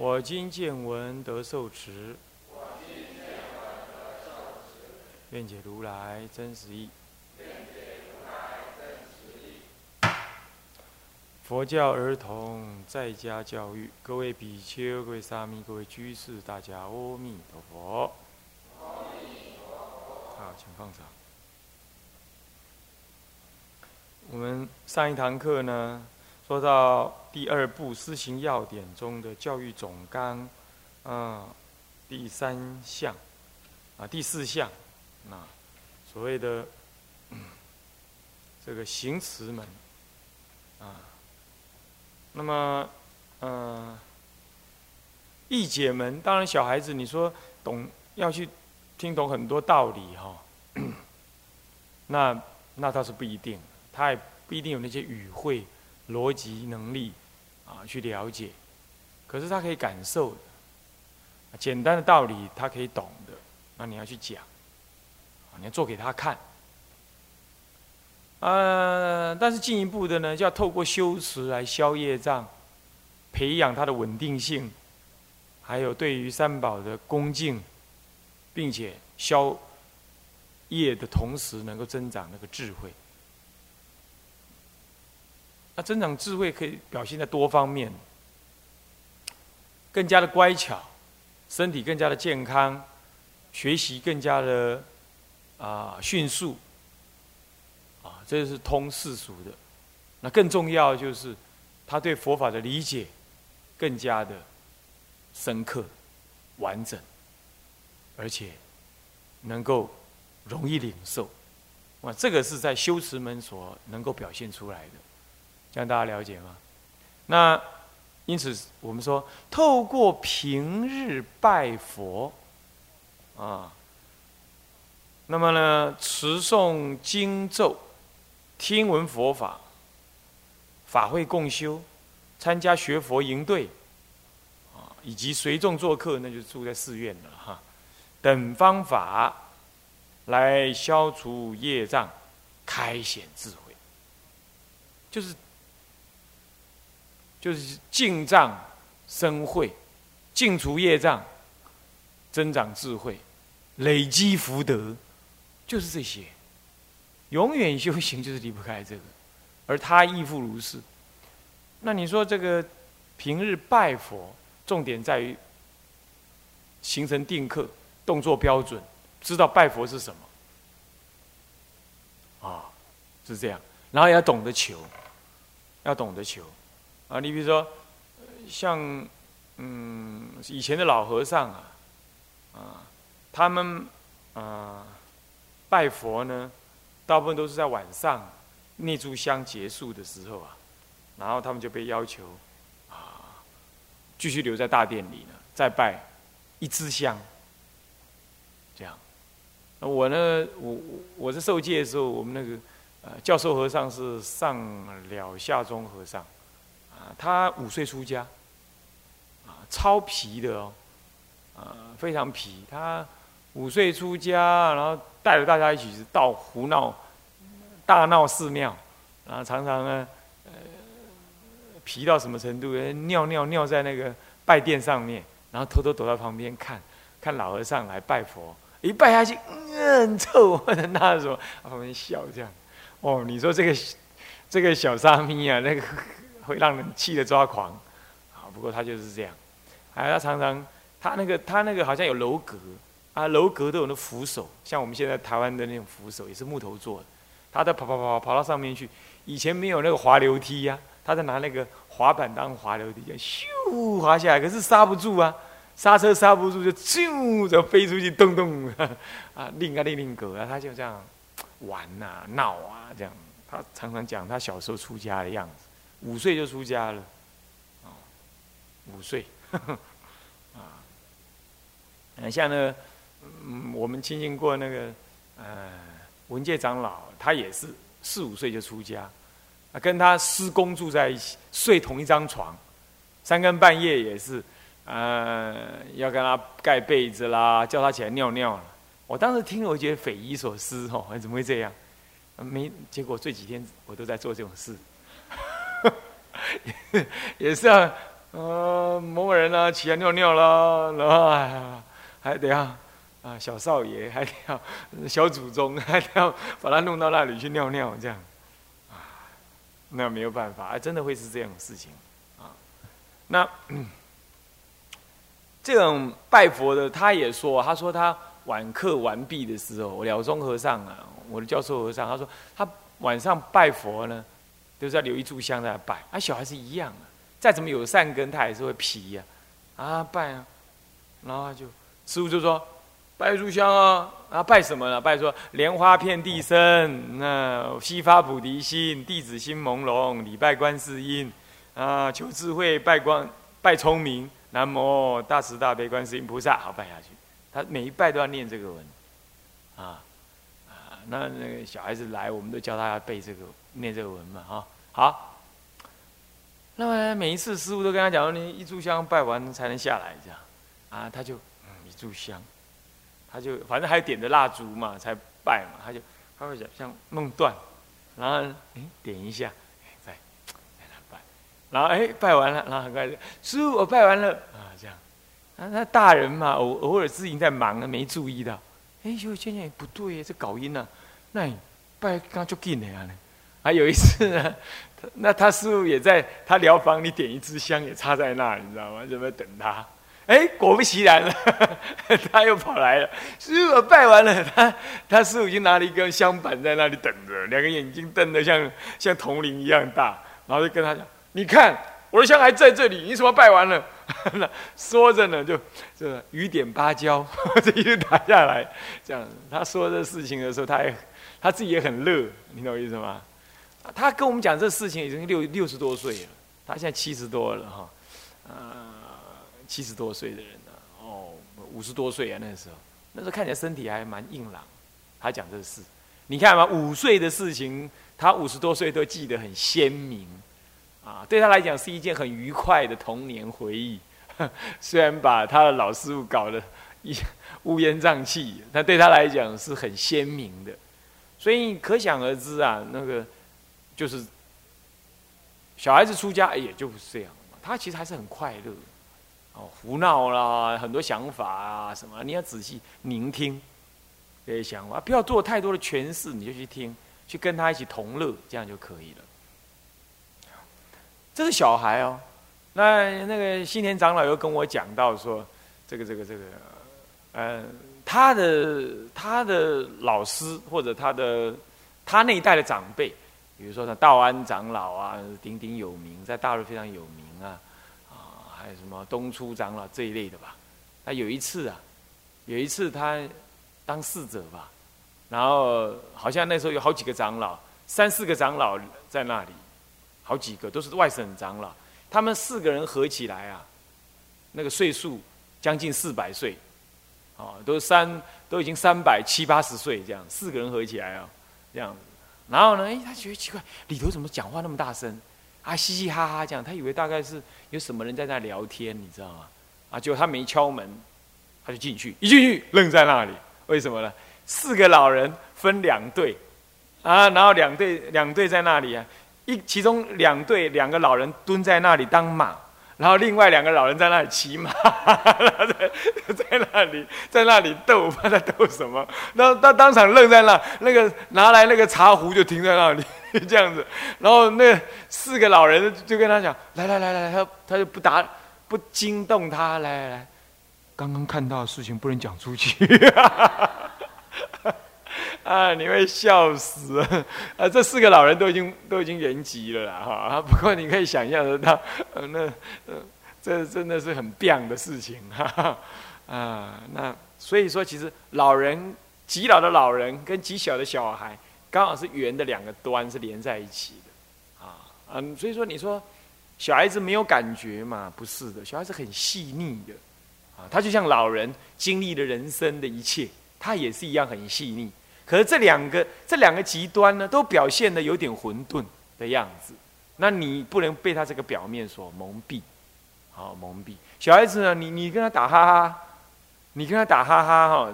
我今见闻得受持，愿解如来真实义。佛教儿童在家教育，各位比丘、各位沙弥、各位居士，大家阿弥陀佛。好，请放掌。我们上一堂课呢，说到第二部施行要点中的教育总纲，啊，第三项，啊，第四项，那所谓的这个行词门，啊，那么，嗯，义解门，当然小孩子你说懂要去。听懂很多道理哈，那那倒是不一定，他也不一定有那些语汇、逻辑能力啊去了解，可是他可以感受的，简单的道理他可以懂的，那你要去讲，你要做给他看，呃，但是进一步的呢，就要透过修持来消业障，培养他的稳定性，还有对于三宝的恭敬。并且消业的同时，能够增长那个智慧。那增长智慧可以表现在多方面，更加的乖巧，身体更加的健康，学习更加的啊迅速，啊，这是通世俗的。那更重要就是他对佛法的理解更加的深刻、完整。而且能够容易领受，哇，这个是在修持门所能够表现出来的，这样大家了解吗？那因此我们说，透过平日拜佛啊，那么呢，持诵经咒，听闻佛法，法会共修，参加学佛营队，啊，以及随众做客，那就住在寺院了哈。等方法来消除业障，开显智慧，就是就是净障生慧，净除业障，增长智慧，累积福德，就是这些。永远修行 就是离不开这个，而他亦复如是。那你说这个平日拜佛，重点在于形成定课。动作标准，知道拜佛是什么啊？是这样，然后要懂得求，要懂得求啊！你比如说，像嗯以前的老和尚啊，啊，他们啊拜佛呢，大部分都是在晚上那炷香结束的时候啊，然后他们就被要求啊继续留在大殿里呢，再拜一支香。这样，那我呢？我我是受戒的时候，我们那个呃教授和尚是上了下中和尚，他五岁出家，啊，超皮的哦，啊，非常皮。他五岁出家，然后带着大家一起到胡闹，大闹寺庙，然后常常呢，呃，皮到什么程度？尿尿尿在那个拜殿上面，然后偷偷躲到旁边看，看老和尚来拜佛。一拜下去，嗯，臭！我 的那什么，旁边笑这样。哦，你说这个这个小沙弥啊，那个会让人气得抓狂。啊，不过他就是这样。还有他常常，他那个他那个好像有楼阁啊，楼阁都有那扶手，像我们现在台湾的那种扶手，也是木头做的。他在跑跑跑跑到上面去，以前没有那个滑楼梯呀，他在拿那个滑板当滑楼梯，咻滑下来，可是刹不住啊。刹车刹不住，就啾就飞出去，咚咚 啊，另啊另另狗啊，他就这样玩呐闹啊，这样。他常常讲他小时候出家的样子，五岁就出家了，五岁，啊，像那，嗯，我们亲近过那个，呃，文界长老，他也是四五岁就出家，啊，跟他师公住在一起，睡同一张床，三更半夜也是，呃，要跟他盖被子啦，叫他起来尿尿了。我当时听了，我觉得匪夷所思，哦，怎么会这样？没结果，这几天我都在做这种事，也是啊，呃，某某人呢起来尿尿了，然后还得要啊小少爷，还得要小祖宗，还得要把他弄到那里去尿尿，这样啊，那没有办法，啊真的会是这样的事情啊。那 这种拜佛的，他也说，他说他。晚课完毕的时候，了中和尚啊，我的教授和尚，他说他晚上拜佛呢，都是要留一炷香在那拜。啊，小孩子一样啊，再怎么有善根，他还是会皮呀，啊拜啊，然后就师傅就说拜一炷香啊，啊拜什么呢？拜说莲花遍地生，那悉发菩提心，弟子心朦胧，礼拜观世音，啊求智慧，拜光拜聪明，南无大慈大悲观世音菩萨，好拜下去。他每一拜都要念这个文，啊啊，那那个小孩子来，我们都教他要背这个念这个文嘛，哈，好。那么每一次师傅都跟他讲说，你一炷香拜完才能下来，这样，啊，他就嗯一炷香，他就反正还点着蜡烛嘛，才拜嘛，他就他会想像弄断，然后哎点一下，再再来拜，然后哎拜完了，然后很快就师傅我拜完了啊这样。啊，那大人嘛，偶偶尔自己在忙啊，没注意到。哎，就现在不对，这搞音呢。那你拜刚就进来啊？还有一次呢，那他师傅也在他疗房里点一支香，也插在那，你知道吗？准备等他。哎，果不其然了，他又跑来了。师傅拜完了，他他师傅已经拿了一根香板在那里等着，两个眼睛瞪得像像铜铃一样大，然后就跟他讲：“你看。”我的香还在这里，你怎么拜完了？说着呢，就这雨点芭蕉，这一路打下来，这样他说这事情的时候，他也他自己也很乐，你懂我意思吗？他跟我们讲这事情已经六六十多岁了，他现在七十多了哈，呃，七十多岁的人了，哦，五十多岁啊，那时候那时候看起来身体还蛮硬朗。他讲这事，你看嘛，五岁的事情，他五十多岁都记得很鲜明。啊，对他来讲是一件很愉快的童年回忆。虽然把他的老师傅搞得一乌烟瘴气，但对他来讲是很鲜明的。所以可想而知啊，那个就是小孩子出家也就是这样嘛。他其实还是很快乐，哦，胡闹啦，很多想法啊什么，你要仔细聆听这些想法，不要做太多的诠释，你就去听，去跟他一起同乐，这样就可以了。这是小孩哦，那那个新田长老又跟我讲到说，这个这个这个，呃，他的他的老师或者他的他那一代的长辈，比如说像道安长老啊，鼎鼎有名，在大陆非常有名啊，啊，还有什么东初长老这一类的吧。那有一次啊，有一次他当侍者吧，然后好像那时候有好几个长老，三四个长老在那里。好几个都是外省长老，他们四个人合起来啊，那个岁数将近四百岁，哦，都三都已经三百七八十岁这样，四个人合起来啊，这样。然后呢，哎，他觉得奇怪，里头怎么讲话那么大声？啊，嘻嘻哈哈这样，他以为大概是有什么人在那聊天，你知道吗？啊，结果他没敲门，他就进去，一进去愣在那里，为什么呢？四个老人分两队，啊，然后两队两队在那里啊。一其中两队两个老人蹲在那里当马，然后另外两个老人在那里骑马，在 在那里在那里斗，不知道在斗什么。然后他当场愣在那，那个拿来那个茶壶就停在那里 这样子。然后那四个老人就跟他讲：“来来来来来，他他就不答不惊动他，来来来，刚刚看到的事情不能讲出去。” 啊！你会笑死啊！这四个老人都已经都已经圆寂了啦，哈！不过你可以想象得到，呃，那呃，这真的是很棒的事情，哈啊！那所以说，其实老人极老的老人跟极小的小孩，刚好是圆的两个端是连在一起的，啊嗯，所以说你说小孩子没有感觉嘛？不是的，小孩子很细腻的，啊，他就像老人经历了人生的一切，他也是一样很细腻。可是这两个这两个极端呢，都表现的有点混沌的样子。那你不能被他这个表面所蒙蔽，好蒙蔽。小孩子呢，你你跟他打哈哈，你跟他打哈哈哈，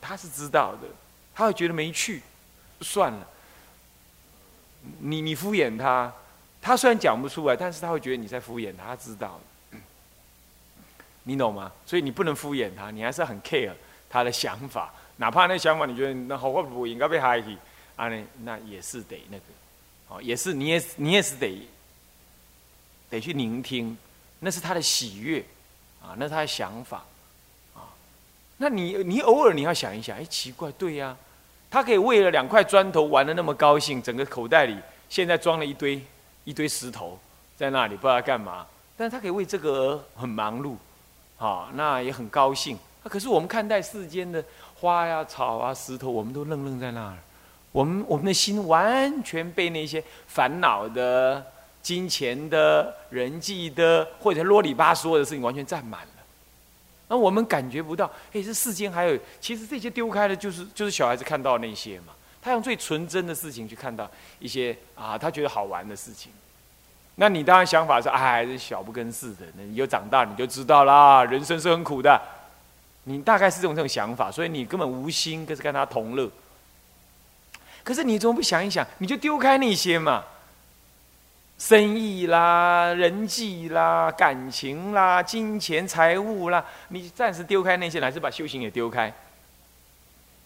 他是知道的，他会觉得没趣，算了。你你敷衍他，他虽然讲不出来，但是他会觉得你在敷衍他，他知道。你懂吗？所以你不能敷衍他，你还是很 care 他的想法，哪怕那想法你觉得那好话不应该被害去，啊那那也是得那个。哦，也是，你也你也是得得去聆听，那是他的喜悦，啊，那是他的想法，啊，那你你偶尔你要想一想，哎，奇怪，对呀，他可以为了两块砖头玩的那么高兴，整个口袋里现在装了一堆一堆石头在那里，不知道干嘛，但是他可以为这个而很忙碌，啊，那也很高兴。那可是我们看待世间的花呀、草啊、石头，我们都愣愣在那儿。我们我们的心完全被那些烦恼的、金钱的、人际的，或者啰里吧嗦的事情完全占满了。那我们感觉不到，哎，这世间还有，其实这些丢开的，就是就是小孩子看到那些嘛。他用最纯真的事情去看到一些啊，他觉得好玩的事情。那你当然想法是，哎，这小不更事的。你有长大你就知道啦，人生是很苦的。你大概是这种这种想法，所以你根本无心，可是跟他同乐。可是你怎么不想一想？你就丢开那些嘛，生意啦、人际啦、感情啦、金钱财物啦，你暂时丢开那些，还是把修行也丢开，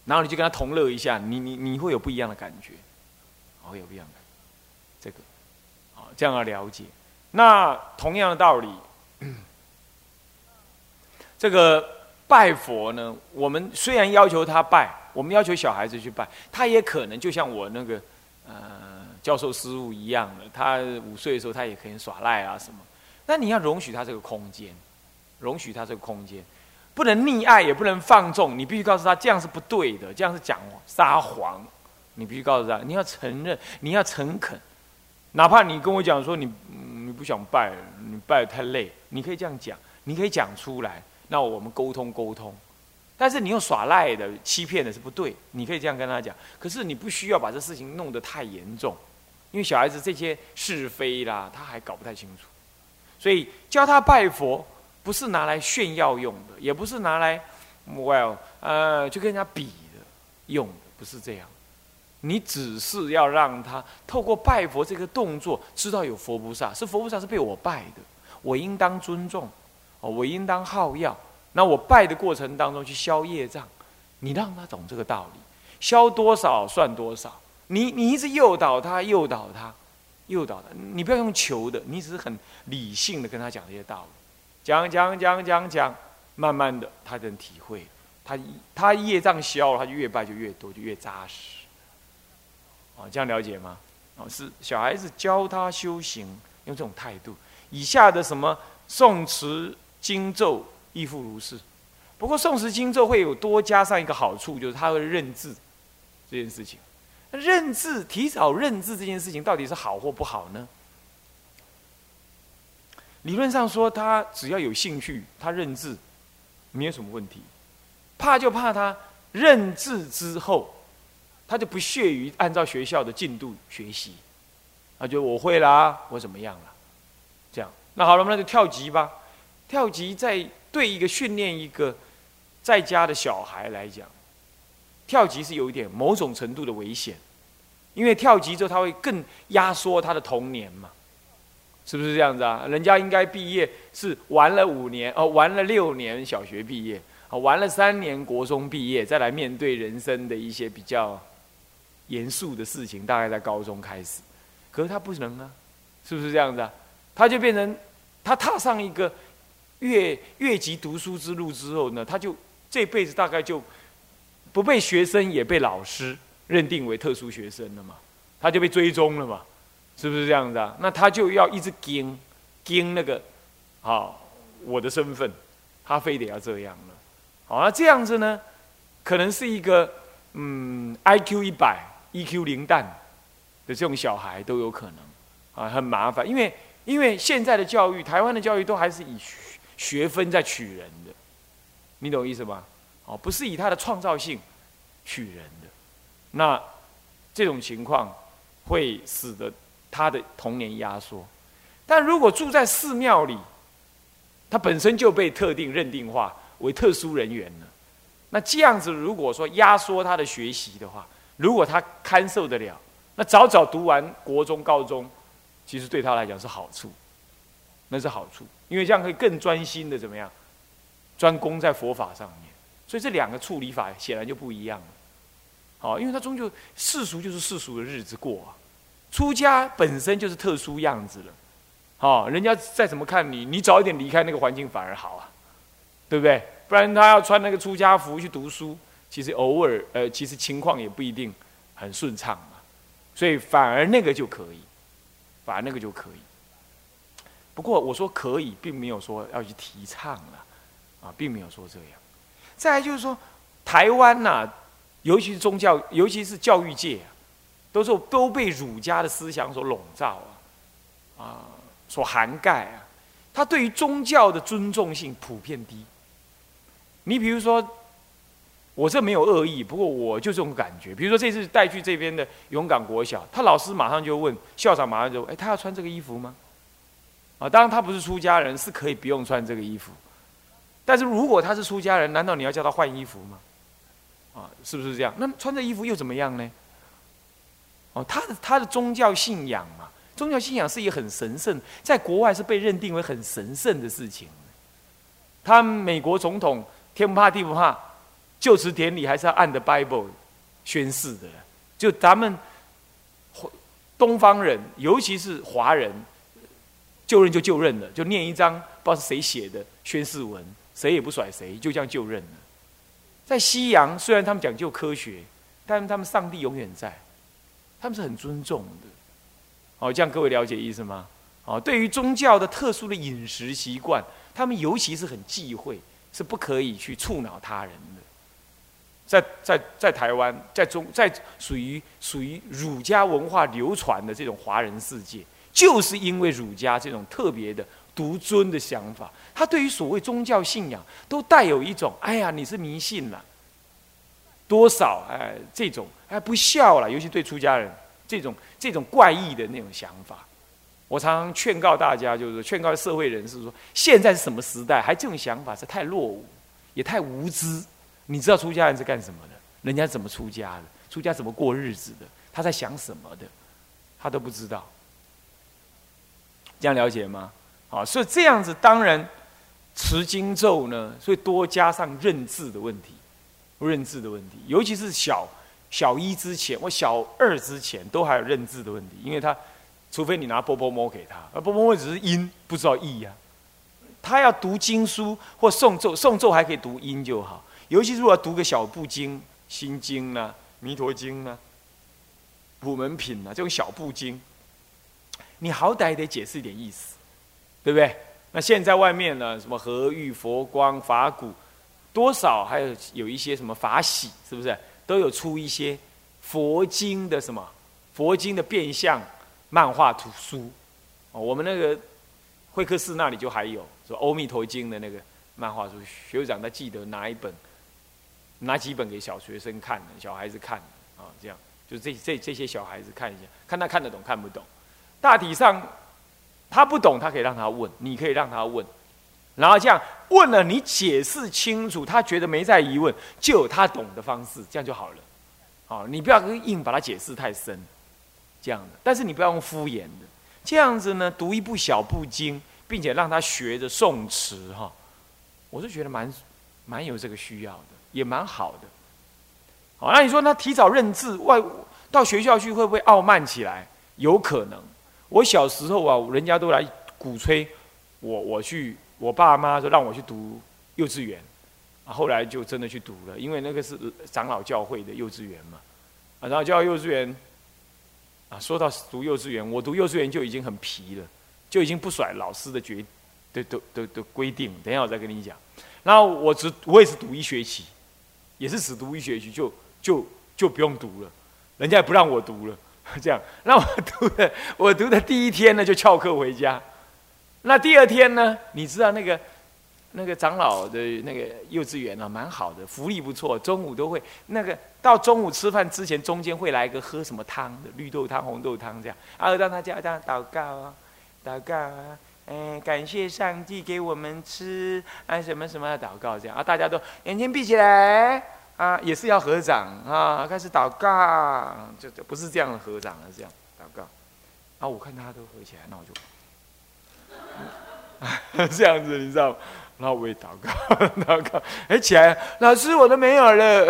然后你就跟他同乐一下，你你你会有不一样的感觉，会有不一样的这个，好，这样要了解。那同样的道理，这个拜佛呢，我们虽然要求他拜。我们要求小孩子去拜，他也可能就像我那个呃教授师傅一样的，他五岁的时候他也可以耍赖啊什么。那你要容许他这个空间，容许他这个空间，不能溺爱，也不能放纵。你必须告诉他这样是不对的，这样是讲撒谎。你必须告诉他，你要承认，你要诚恳。哪怕你跟我讲说你你不想拜，你拜太累，你可以这样讲，你可以讲出来，那我们沟通沟通。但是你用耍赖的、欺骗的是不对，你可以这样跟他讲。可是你不需要把这事情弄得太严重，因为小孩子这些是非啦，他还搞不太清楚。所以教他拜佛，不是拿来炫耀用的，也不是拿来，well，呃，就跟人家比的用的，不是这样。你只是要让他透过拜佛这个动作，知道有佛菩萨，是佛菩萨是被我拜的，我应当尊重，我应当好要。那我拜的过程当中去消业障，你让他懂这个道理，消多少算多少。你你一直诱导他，诱导他，诱导他，你不要用求的，你只是很理性的跟他讲这些道理，讲讲讲讲讲，慢慢的他能体会，他他业障消了，他就越拜就越多，就越扎实。哦，这样了解吗？哦，是小孩子教他修行，用这种态度。以下的什么宋词经咒。亦复如是，不过宋时经咒会有多加上一个好处，就是他会认字这件事情。认字，提早认字这件事情到底是好或不好呢？理论上说，他只要有兴趣，他认字没有什么问题。怕就怕他认字之后，他就不屑于按照学校的进度学习，他就我会啦，我怎么样了？这样，那好了，那就跳级吧。跳级在。对一个训练一个在家的小孩来讲，跳级是有一点某种程度的危险，因为跳级之后他会更压缩他的童年嘛，是不是这样子啊？人家应该毕业是玩了五年哦，玩了六年小学毕业，啊，玩了三年国中毕业，再来面对人生的一些比较严肃的事情，大概在高中开始。可是他不能啊，是不是这样子啊？他就变成他踏上一个。越越级读书之路之后呢，他就这辈子大概就不被学生也被老师认定为特殊学生了嘛，他就被追踪了嘛，是不是这样子啊？那他就要一直盯盯那个，好我的身份，他非得要这样了。好，那这样子呢，可能是一个嗯，I Q 一百，E Q 零蛋的这种小孩都有可能。啊，很麻烦，因为因为现在的教育，台湾的教育都还是以学分在取人的，你懂意思吗？哦，不是以他的创造性取人的，那这种情况会使得他的童年压缩。但如果住在寺庙里，他本身就被特定认定化为特殊人员了。那这样子，如果说压缩他的学习的话，如果他堪受得了，那早早读完国中、高中，其实对他来讲是好处，那是好处，因为这样可以更专心的怎么样，专攻在佛法上面。所以这两个处理法显然就不一样了。好，因为他终究世俗就是世俗的日子过啊，出家本身就是特殊样子了。好，人家再怎么看你，你早一点离开那个环境反而好啊，对不对？不然他要穿那个出家服去读书，其实偶尔呃，其实情况也不一定很顺畅嘛。所以反而那个就可以，反而那个就可以。不过我说可以，并没有说要去提倡了，啊，并没有说这样。再来就是说，台湾呐，尤其是宗教，尤其是教育界，都是都被儒家的思想所笼罩啊，啊，所涵盖啊。他对于宗教的尊重性普遍低。你比如说，我这没有恶意，不过我就这种感觉。比如说这次带去这边的勇敢国小，他老师马上就问校长，马上就哎，他要穿这个衣服吗？啊，当然他不是出家人，是可以不用穿这个衣服。但是如果他是出家人，难道你要叫他换衣服吗？啊，是不是这样？那穿这衣服又怎么样呢？哦，他的他的宗教信仰嘛，宗教信仰是一个很神圣，在国外是被认定为很神圣的事情。他美国总统。天不怕地不怕，就职典礼还是要按着 Bible 宣誓的。就咱们东方人，尤其是华人，就任就就任了，就念一张不知道是谁写的宣誓文，谁也不甩谁，就这样就任了。在西洋，虽然他们讲究科学，但是他们上帝永远在，他们是很尊重的。哦，这样各位了解意思吗？哦，对于宗教的特殊的饮食习惯，他们尤其是很忌讳。是不可以去触恼他人的，在在在台湾，在中在属于属于儒家文化流传的这种华人世界，就是因为儒家这种特别的独尊的想法，他对于所谓宗教信仰都带有一种哎呀你是迷信了，多少哎这种哎不孝了，尤其对出家人这种这种怪异的那种想法。我常常劝告大家，就是劝告社会人士说：现在是什么时代？还这种想法是太落伍，也太无知。你知道出家人是干什么的？人家怎么出家的？出家怎么过日子的？他在想什么的？他都不知道。这样了解吗？好，所以这样子当然持经咒呢，所以多加上认字的问题，认字的问题，尤其是小小一之前或小二之前，都还有认字的问题，因为他。除非你拿波波摸给他，而波波摸只是音，不知道意呀。他要读经书或诵咒，诵咒还可以读音就好。尤其如果读个小部经，心经呢、弥陀经呢、普门品呢这种小部经，你好歹也得解释一点意思，对不对？那现在外面呢，什么和玉佛光法鼓，多少还有有一些什么法喜，是不是都有出一些佛经的什么佛经的变相？漫画图书，哦，我们那个会客室那里就还有说《阿弥陀经》的那个漫画书，学长他记得拿一本，拿几本给小学生看的，小孩子看的啊，这样就这这这些小孩子看一下，看他看得懂看不懂。大体上他不懂，他可以让他问，你可以让他问，然后这样问了，你解释清楚，他觉得没在疑问，就有他懂的方式，这样就好了。好，你不要硬把它解释太深。这样的，但是你不要用敷衍的，这样子呢，读一部小部经，并且让他学着宋词哈，我是觉得蛮蛮有这个需要的，也蛮好的。好，那你说他提早认字，外到学校去会不会傲慢起来？有可能。我小时候啊，人家都来鼓吹我，我去，我爸妈说让我去读幼稚园，啊，后来就真的去读了，因为那个是长老教会的幼稚园嘛，啊，然后教幼稚园。啊说到读幼稚园，我读幼稚园就已经很皮了，就已经不甩老师的决的的的的规定。等一下我再跟你讲。然后我只我也是读一学期，也是只读一学期就就就不用读了，人家也不让我读了。这样，那我读的我读的第一天呢就翘课回家，那第二天呢？你知道那个那个长老的那个幼稚园啊，蛮好的，福利不错。中午都会那个到中午吃饭之前，中间会来一个喝什么汤的，绿豆汤、红豆汤这样。啊，让他家这样祷告啊，祷告啊，哎，感谢上帝给我们吃啊，什么什么祷告这样啊，大家都眼睛闭起来啊，也是要合掌啊，开始祷告，就就不是这样的合掌，是这样祷告。啊，我看他都合起来，那我就。这样子，你知道吗？然后我也祷告，祷告，哎，起来，老师，我都没有了。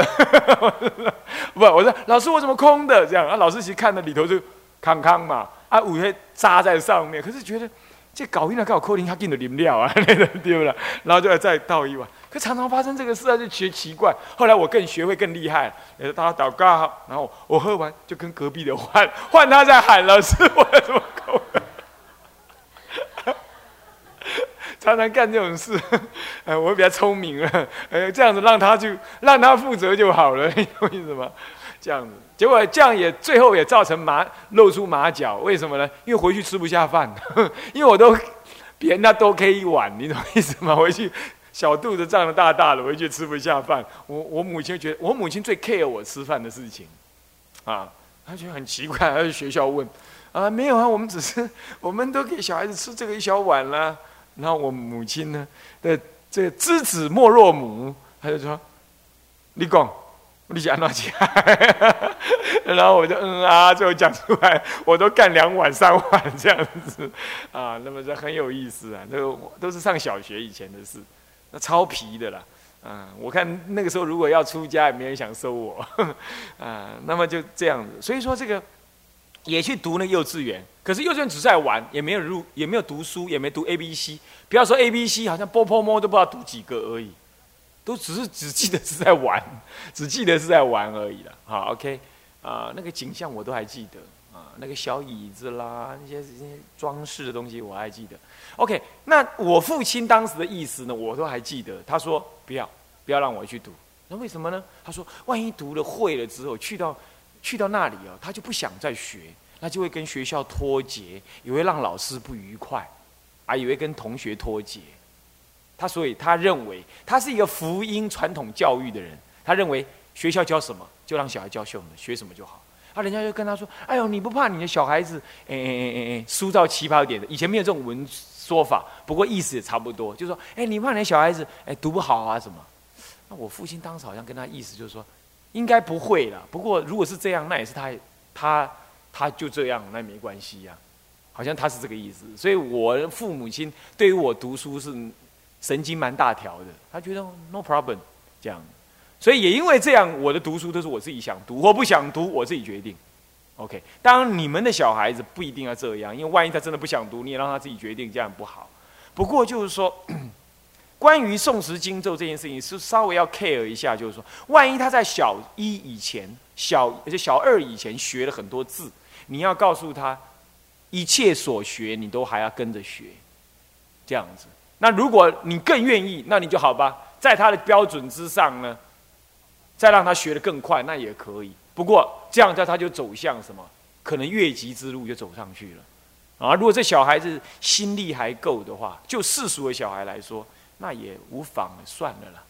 不，我说，老师，我怎么空的？这样啊，老师其实看到里头就康康嘛，啊，五会扎在上面，可是觉得这搞晕了，搞扣零，他给你淋料啊，对不对？然后就再倒一碗，可常常发生这个事啊，就觉得奇怪。后来我更学会更厉害，呃，大家祷告，然后我喝完就跟隔壁的换，换他在喊，老师，我怎么空？常常干这种事，哎，我比较聪明了，哎，这样子让他去让他负责就好了，你懂意思吗？这样子，结果这样也最后也造成马露出马脚，为什么呢？因为回去吃不下饭，因为我都别人家都 K 一碗，你懂意思吗？回去小肚子胀得大大的，回去吃不下饭。我我母亲觉得，我母亲最 care 我吃饭的事情，啊，她觉得很奇怪，她去学校问，啊，没有啊，我们只是我们都给小孩子吃这个一小碗啦。然后我母亲呢的这知子莫若母，她就说：“你讲，你讲哪讲？”然后我就嗯啊，最后讲出来，我都干两碗三碗这样子啊。那么这很有意思啊，那个都是上小学以前的事，那超皮的啦。啊，我看那个时候如果要出家，也没人想收我 啊。那么就这样子，所以说这个。也去读那幼稚园，可是幼稚园只是在玩，也没有入，也没有读书，也没读 A B C。不要说 A B C，好像波波摸都不知道读几个而已，都只是只记得是在玩，只记得是在玩而已了。好，OK，啊，那个景象我都还记得啊，那个小椅子啦，那些那些装饰的东西我还记得。OK，那我父亲当时的意思呢，我都还记得。他说不要，不要让我去读。那为什么呢？他说万一读了会了之后去到。去到那里哦，他就不想再学，那就会跟学校脱节，也会让老师不愉快，啊，也会跟同学脱节。他所以他认为他是一个福音传统教育的人，他认为学校教什么就让小孩教什么，学什么就好。啊，人家就跟他说：“哎呦，你不怕你的小孩子，哎哎哎哎哎，输到起跑点的？以前没有这种文说法，不过意思也差不多，就说，哎，你怕你的小孩子，哎，读不好啊什么？那我父亲当时好像跟他意思就是说。”应该不会了。不过如果是这样，那也是他，他，他就这样，那没关系呀。好像他是这个意思。所以我父母亲对于我读书是神经蛮大条的，他觉得 no problem 这样。所以也因为这样，我的读书都是我自己想读或不想读，我自己决定。OK，当然你们的小孩子不一定要这样，因为万一他真的不想读，你也让他自己决定，这样不好。不过就是说。关于诵持经咒这件事情，是稍微要 care 一下，就是说，万一他在小一以前、小而且小二以前学了很多字，你要告诉他，一切所学你都还要跟着学，这样子。那如果你更愿意，那你就好吧，在他的标准之上呢，再让他学的更快，那也可以。不过这样子他就走向什么？可能越级之路就走上去了。啊，如果这小孩子心力还够的话，就世俗的小孩来说。那也无妨，算了啦。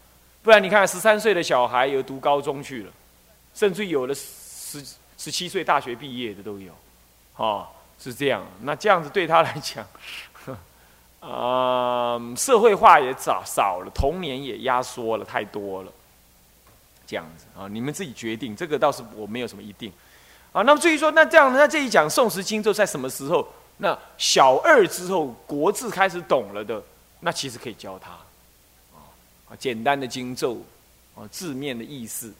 不然你看，十三岁的小孩有读高中去了，甚至有的十十七岁大学毕业的都有，哦，是这样。那这样子对他来讲，啊，社会化也少少了，童年也压缩了太多了，这样子啊，你们自己决定。这个倒是我没有什么一定啊。那么至于说，那这样，那这一讲宋时经咒在什么时候？那小二之后，国字开始懂了的。那其实可以教他，啊，简单的经咒，啊，字面的意思，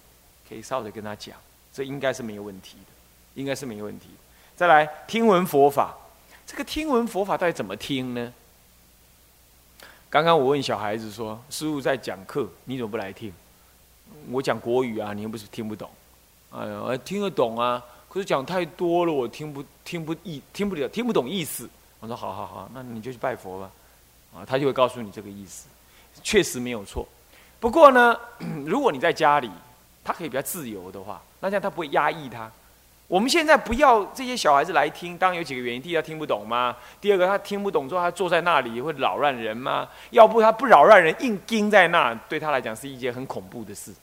可以稍微跟他讲，这应该是没有问题的，应该是没有问题。再来听闻佛法，这个听闻佛法到底怎么听呢？刚刚我问小孩子说：“师傅在讲课，你怎么不来听？”我讲国语啊，你又不是听不懂。哎呀，听得懂啊，可是讲太多了，我听不听不意听不了，听不懂意思。我说：“好好好，那你就去拜佛吧。”啊，他就会告诉你这个意思，确实没有错。不过呢，如果你在家里，他可以比较自由的话，那这样他不会压抑他，我们现在不要这些小孩子来听，当然有几个原因：第一，他听不懂吗？第二个，他听不懂之后，他坐在那里会扰乱人吗？要不他不扰乱人，硬盯在那，对他来讲是一件很恐怖的事，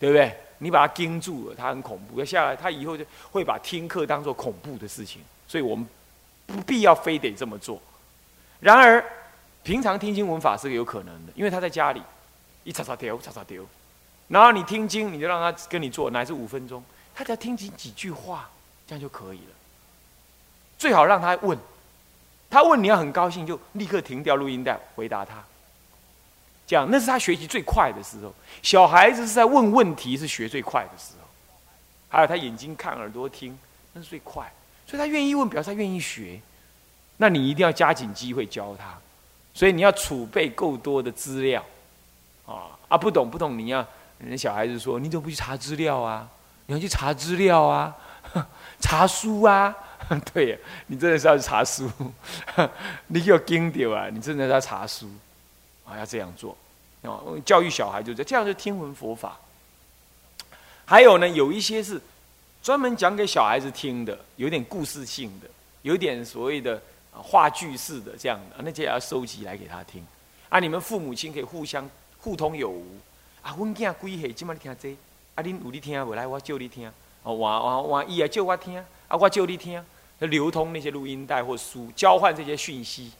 对不对？你把他盯住了，他很恐怖。要下来，他以后就会把听课当做恐怖的事情。所以我们不必要非得这么做。然而，平常听经文法是有可能的，因为他在家里一擦擦丢，擦擦丢，然后你听经，你就让他跟你做，乃至五分钟。他只要听几几句话，这样就可以了。最好让他问，他问你要很高兴，就立刻停掉录音带回答他。这样那是他学习最快的时候。小孩子是在问问题是学最快的时候，还有他眼睛看耳朵听，那是最快。所以他愿意问，表示他愿意学。那你一定要加紧机会教他。所以你要储备够多的资料，啊啊不懂不懂，你要人家小孩子说，你怎么不去查资料啊？你要去查资料啊，查书啊，对，你真的是要去查书，你有经典啊，你真的是要查书，啊，要这样做，哦，教育小孩就这，这样就听闻佛法。还有呢，有一些是专门讲给小孩子听的，有点故事性的，有点所谓的话剧式的这样的，那些要收集来给他听。啊，你们父母亲可以互相互通有无。啊，阮囝几岁，今麦你听这？啊，你有你听无？来，我叫你听。哦，我我我伊也叫我听，啊，我叫你听。流通那些录音带或书，交换这些讯息，